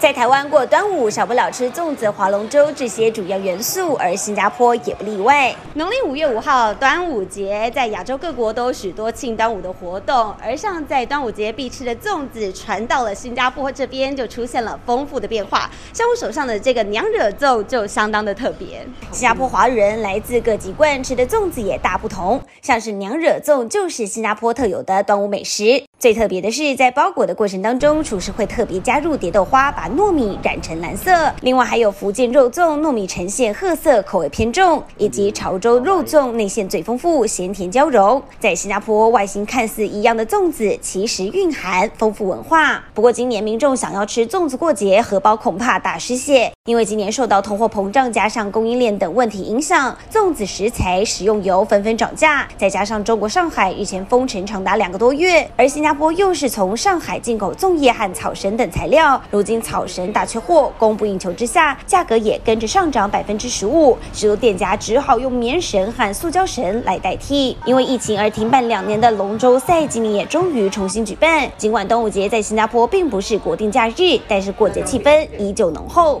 在台湾过端午，少不了吃粽子、划龙舟这些主要元素，而新加坡也不例外。农历五月五号，端午节，在亚洲各国都有许多庆端午的活动，而像在端午节必吃的粽子，传到了新加坡这边，就出现了丰富的变化。像我手上的这个娘惹粽就相当的特别。新加坡华人来自各籍贯，吃的粽子也大不同。像是娘惹粽，就是新加坡特有的端午美食。最特别的是，在包裹的过程当中，厨师会特别加入蝶豆花，把糯米染成蓝色。另外还有福建肉粽，糯米呈现褐色，口味偏重；以及潮州肉粽，内馅最丰富，咸甜交融。在新加坡，外形看似一样的粽子，其实蕴含丰富文化。不过今年民众想要吃粽子过节，荷包恐怕大失血，因为今年受到通货膨胀加上供应链等问题影响，粽子食材、食用油纷纷涨价，再加上中国上海日前封城长达两个多月，而新加。新加坡又是从上海进口粽叶和草绳等材料，如今草绳大缺货，供不应求之下，价格也跟着上涨百分之十五，许多店家只好用棉绳和塑胶绳来代替。因为疫情而停办两年的龙舟赛，今年也终于重新举办。尽管端午节在新加坡并不是国定假日，但是过节气氛依旧浓厚。